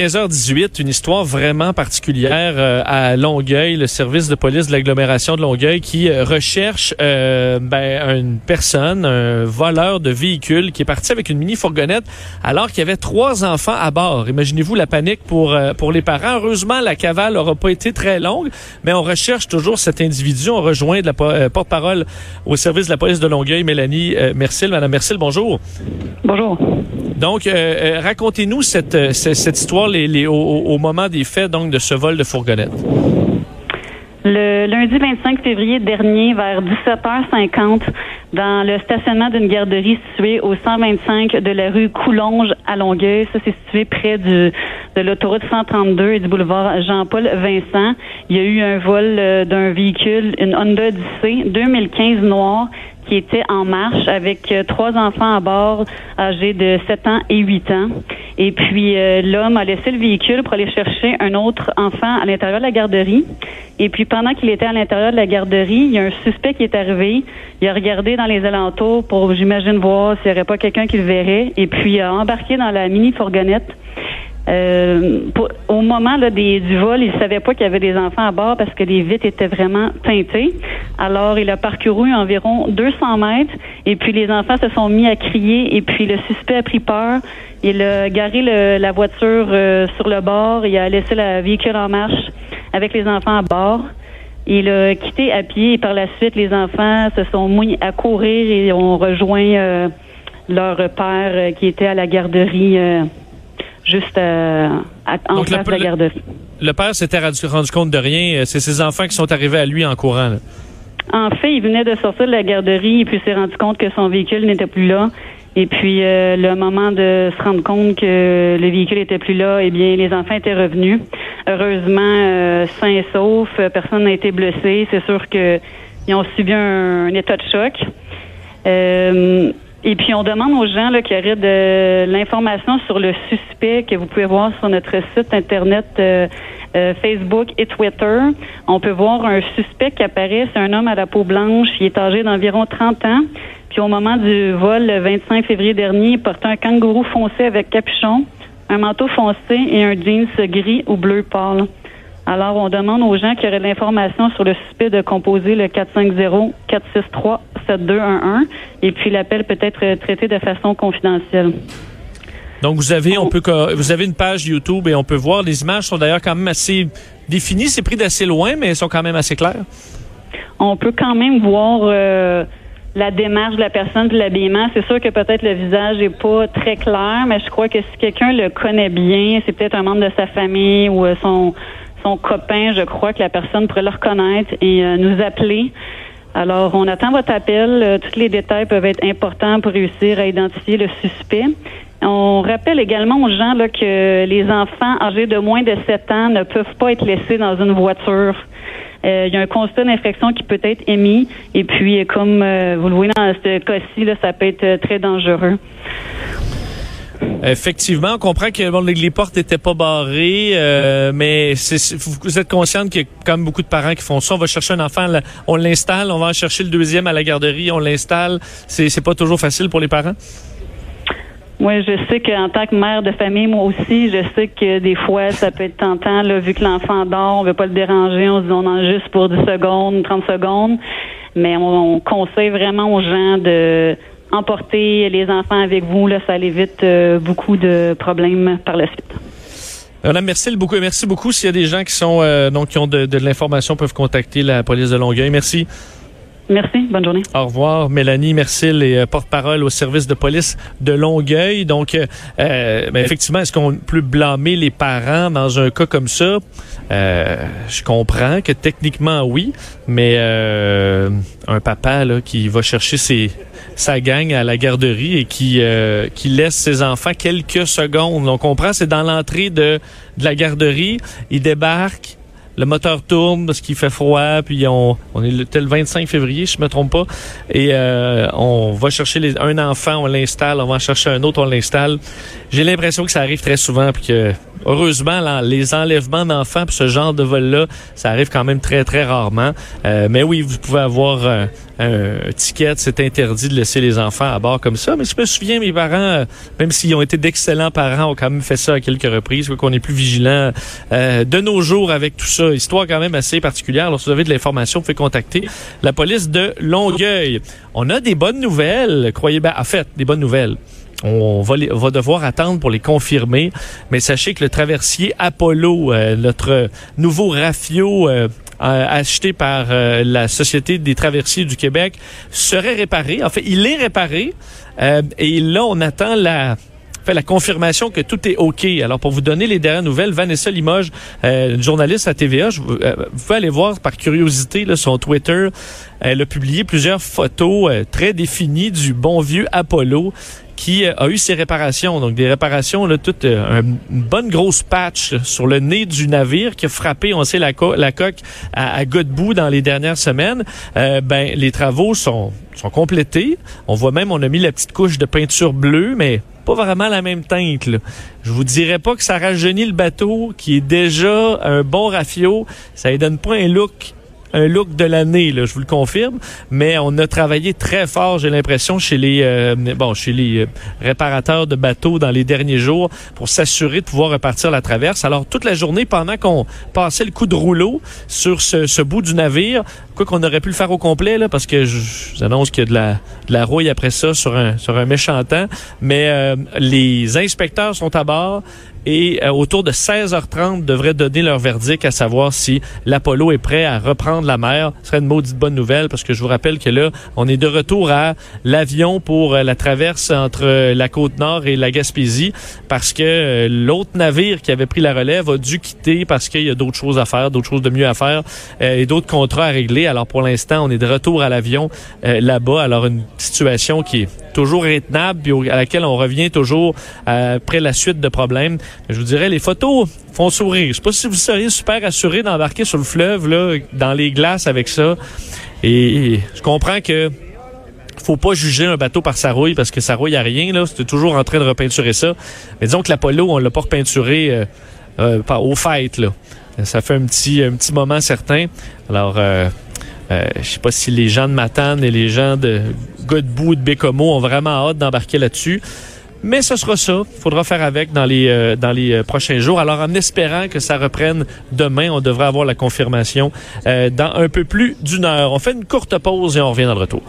15h18, une histoire vraiment particulière euh, à Longueuil, le service de police de l'agglomération de Longueuil qui euh, recherche euh, ben, une personne, un voleur de véhicule qui est parti avec une mini fourgonnette alors qu'il y avait trois enfants à bord. Imaginez-vous la panique pour pour les parents. Heureusement, la cavale n'aura pas été très longue, mais on recherche toujours cet individu. On rejoint de la porte-parole au service de la police de Longueuil, Mélanie Mercil. Madame Mercil, bonjour. Bonjour. Donc, racontez-nous cette, cette histoire au, moment des faits donc de ce vol de fourgonnette? Le lundi 25 février dernier, vers 17h50, dans le stationnement d'une garderie située au 125 de la rue Coulonge à Longueuil, ça c'est situé près du, de l'autoroute 132 et du boulevard Jean-Paul Vincent, il y a eu un vol euh, d'un véhicule, une Honda Odyssey 2015 noir qui était en marche avec euh, trois enfants à bord âgés de 7 ans et 8 ans. Et puis euh, l'homme a laissé le véhicule pour aller chercher un autre enfant à l'intérieur de la garderie. Et puis pendant qu'il était à l'intérieur de la garderie, il y a un suspect qui est arrivé. Il a regardé dans les alentours pour, j'imagine, voir s'il n'y aurait pas quelqu'un qui le verrait. Et puis il a embarqué dans la mini Euh, au moment là, du vol, il savait pas qu'il y avait des enfants à bord parce que les vitres étaient vraiment teintées. Alors, il a parcouru environ 200 mètres et puis les enfants se sont mis à crier et puis le suspect a pris peur. Il a garé la voiture euh, sur le bord, il a laissé la véhicule en marche avec les enfants à bord. Il a quitté à pied et par la suite, les enfants se sont mis à courir et ont rejoint euh, leur père qui était à la garderie juste euh, en face de la garderie. Le, père s'était rendu, compte de rien. Euh, c'est ses enfants qui sont arrivés à lui en courant. En fait, il venait de sortir de la garderie et puis s'est rendu compte que son véhicule n'était plus là. Et puis, euh, le moment de se rendre compte que le véhicule était plus là, eh bien, les enfants étaient revenus. Heureusement, euh, sains et saufs, personne n'a été blessé. C'est sûr qu'ils ont subi un, état de choc. Euh, et puis, on demande aux gens là, qui auraient de l'information sur le suspect que vous pouvez voir sur notre site Internet euh, euh, Facebook et Twitter. On peut voir un suspect qui apparaît. C'est un homme à la peau blanche. Il est âgé d'environ 30 ans. Puis, au moment du vol, le 25 février dernier, il portait un kangourou foncé avec capuchon, un manteau foncé et un jeans gris ou bleu pâle. Alors, on demande aux gens qui auraient de l'information sur le suspect de composer le 450-463-7211 et puis l'appel peut être traité de façon confidentielle. Donc, vous avez, on peut, vous avez une page YouTube et on peut voir. Les images sont d'ailleurs quand même assez définies. C'est pris d'assez loin, mais elles sont quand même assez claires. On peut quand même voir euh, la démarche de la personne de l'habillement. C'est sûr que peut-être le visage est pas très clair, mais je crois que si quelqu'un le connaît bien, c'est peut-être un membre de sa famille ou euh, son son copain, je crois que la personne pourrait le reconnaître et euh, nous appeler. Alors, on attend votre appel. Euh, tous les détails peuvent être importants pour réussir à identifier le suspect. On rappelle également aux gens là, que les enfants âgés de moins de 7 ans ne peuvent pas être laissés dans une voiture. Euh, il y a un constat d'infraction qui peut être émis. Et puis, comme vous le voyez dans ce cas-ci, ça peut être très dangereux. Effectivement, on comprend que les, portes n'étaient pas barrées, euh, mais vous êtes consciente qu'il y beaucoup de parents qui font ça. On va chercher un enfant, on l'installe, on va en chercher le deuxième à la garderie, on l'installe. C'est, c'est pas toujours facile pour les parents? Oui, je sais qu'en tant que mère de famille, moi aussi, je sais que des fois, ça peut être tentant, là, vu que l'enfant dort, on veut pas le déranger, on se dit on en juste pour 10 secondes, 30 secondes. Mais on conseille vraiment aux gens de emporter les enfants avec vous, là, ça évite euh, beaucoup de problèmes par la suite. Madame merci beaucoup. Merci beaucoup. S'il y a des gens qui sont euh, donc qui ont de, de l'information, peuvent contacter la police de Longueuil. Merci. Merci. Bonne journée. Au revoir, Mélanie Mercil et euh, porte-parole au service de police de Longueuil. Donc, euh, euh ben, effectivement, est-ce qu'on peut blâmer les parents dans un cas comme ça? Euh, je comprends que techniquement, oui, mais un papa là, qui va chercher sa gang à la garderie et qui, qui laisse ses enfants quelques secondes. On comprend, c'est dans l'entrée de, de la garderie. Il débarque le moteur tourne parce qu'il fait froid, puis on, on est le, le 25 février, je me trompe pas, et euh, on va chercher les, un enfant, on l'installe, on va en chercher un autre, on l'installe. J'ai l'impression que ça arrive très souvent, puis que heureusement, les enlèvements d'enfants, ce genre de vol-là, ça arrive quand même très très rarement. Euh, mais oui, vous pouvez avoir un ticket, c'est interdit de laisser les enfants à bord comme ça. Mais je me souviens, mes parents, euh, même s'ils ont été d'excellents parents, ont quand même fait ça à quelques reprises. qu'on est plus vigilant euh, de nos jours avec tout ça. Histoire quand même assez particulière. Alors, si vous avez de l'information, vous pouvez contacter la police de Longueuil. On a des bonnes nouvelles, croyez bien. En fait, des bonnes nouvelles. On va, va, devoir attendre pour les confirmer. Mais sachez que le traversier Apollo, euh, notre nouveau Rafio euh, acheté par euh, la Société des traversiers du Québec serait réparé. En fait, il est réparé. Et là, on attend la fait la confirmation que tout est OK. Alors, pour vous donner les dernières nouvelles, Vanessa Limoges, euh, journaliste à TVA, je, vous pouvez aller voir par curiosité là, son Twitter. Elle a publié plusieurs photos très définies du bon vieux Apollo qui euh, a eu ses réparations. Donc des réparations, là, toute euh, une bonne grosse patch sur le nez du navire qui a frappé, on sait, la, coque à, à dans les dernières semaines. Euh, ben, les travaux sont, sont complétés. On voit même, on a mis la petite couche de peinture bleue, mais pas vraiment la même teinte. Là. Je vous dirais pas que ça rajeunit le bateau, qui est déjà un bon rafio. Ça ne donne pas un look un look de l'année, je vous le confirme. Mais on a travaillé très fort, j'ai l'impression, chez les euh, bon, chez les euh, réparateurs de bateaux dans les derniers jours pour s'assurer de pouvoir repartir la traverse. Alors toute la journée, pendant qu'on passait le coup de rouleau sur ce, ce bout du navire, quoi qu'on aurait pu le faire au complet là, parce que je, vous annonce qu'il y a de la, de la rouille après ça sur un sur un méchant temps. Mais euh, les inspecteurs sont à bord et euh, autour de 16h30 devraient donner leur verdict à savoir si l'Apollo est prêt à reprendre la mer. Ce serait une maudite bonne nouvelle parce que je vous rappelle que là, on est de retour à l'avion pour euh, la traverse entre euh, la côte nord et la Gaspésie parce que l'autre navire qui avait pris la relève a dû quitter parce qu'il y a d'autres choses à faire, d'autres choses de mieux à faire et d'autres contrats à régler. Alors pour l'instant, on est de retour à l'avion là-bas. Alors une situation qui est toujours intenable puis à laquelle on revient toujours après la suite de problèmes. Je vous dirais, les photos font sourire. Je sais pas si vous seriez super assuré d'embarquer sur le fleuve, là, dans les glaces avec ça. Et, je comprends que faut pas juger un bateau par sa rouille parce que sa rouille a rien. C'était toujours en train de repeinturer ça. Mais disons que l'Apollo, on l'a pas repeinturé euh, euh, au. Ça fait un petit, moment certain. Alors, euh, euh, je sais pas si les gens de Matane et les gens de Godbout de Bécomo ont vraiment hâte d'embarquer là-dessus. Mais ce sera ça. Il faudra faire avec dans les, euh, dans les euh, prochains jours. Alors, en espérant que ça reprenne demain, on devrait avoir la confirmation euh, dans un peu plus d'une heure. On fait une courte pause et on revient dans le retour.